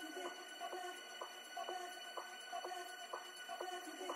Thank you.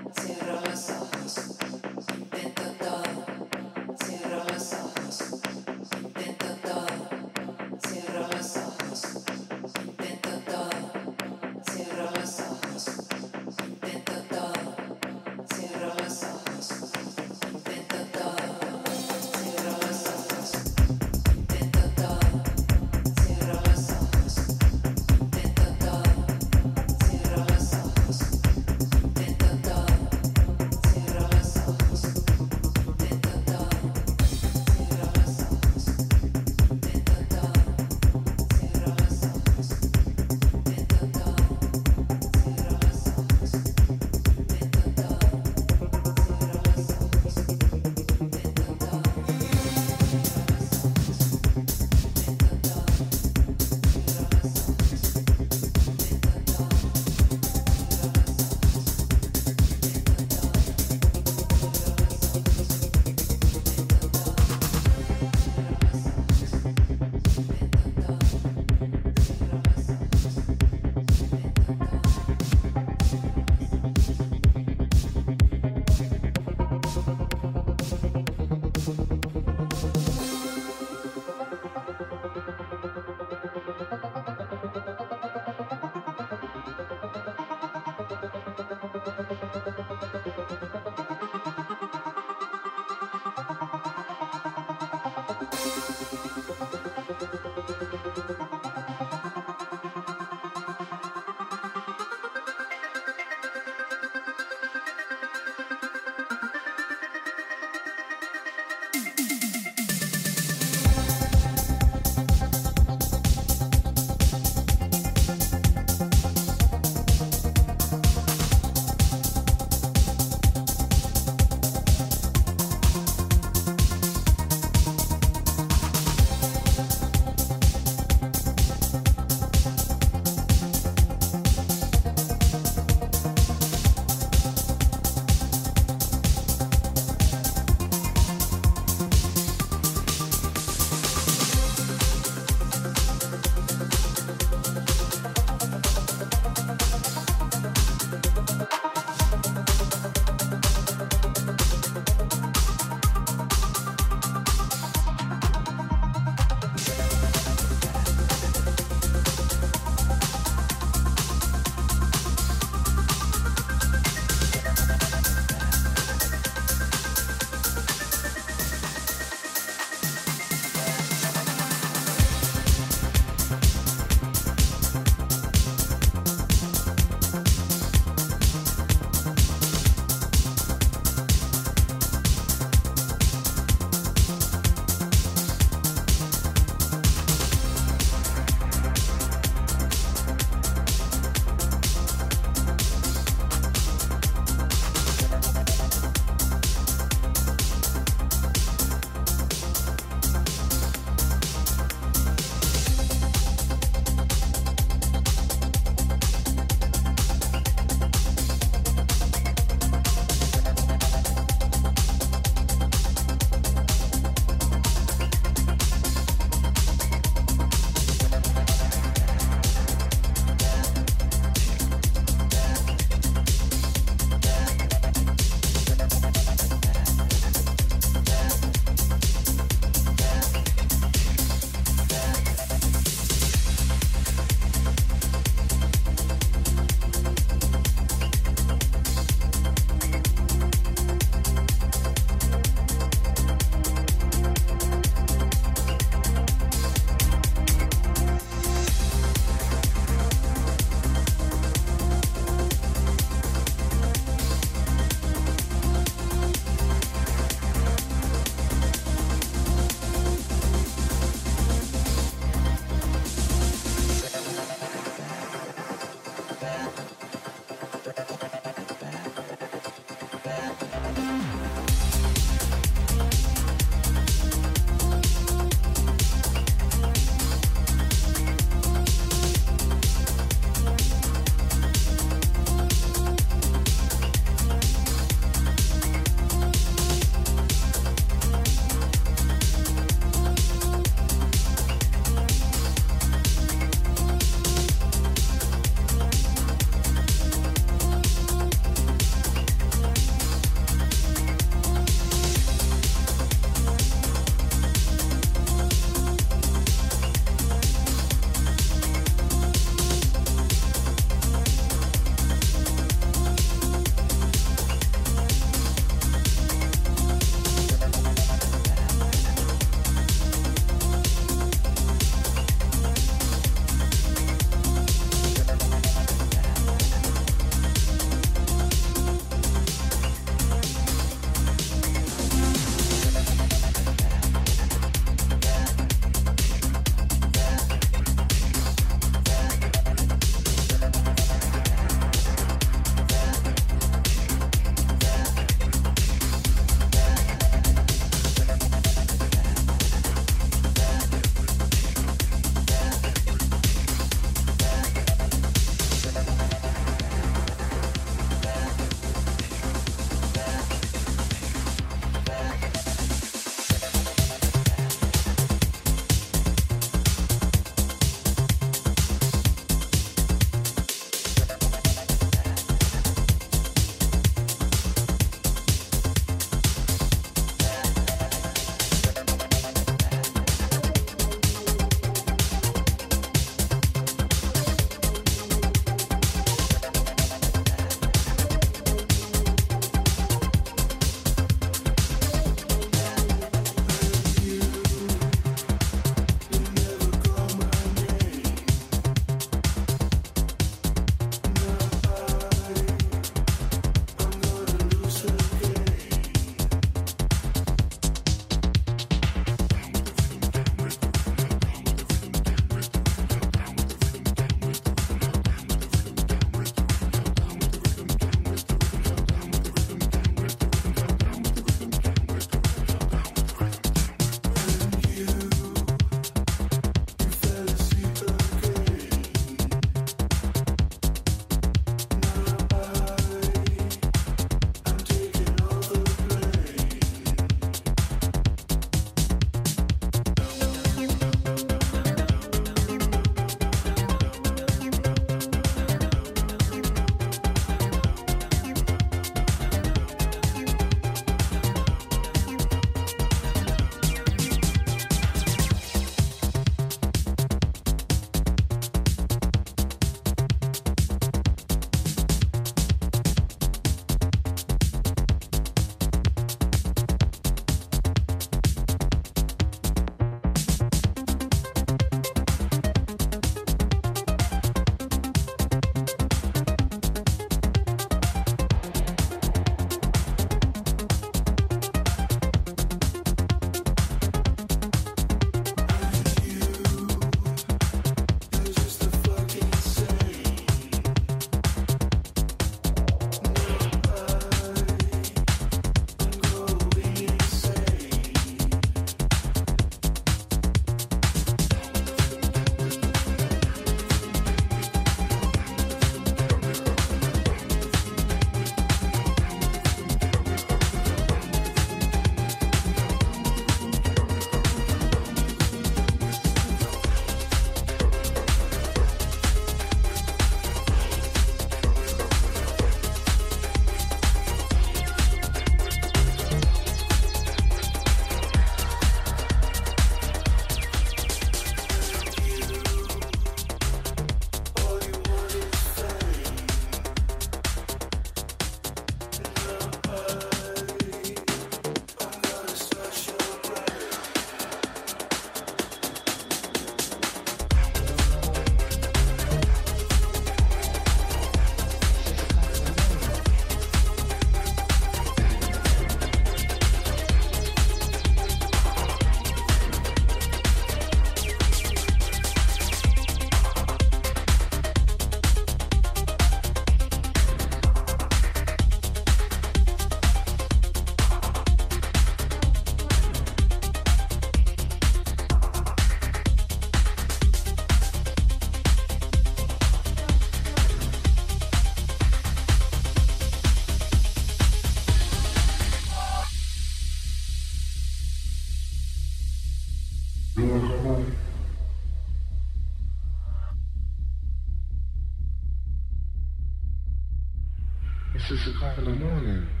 Kahramanım.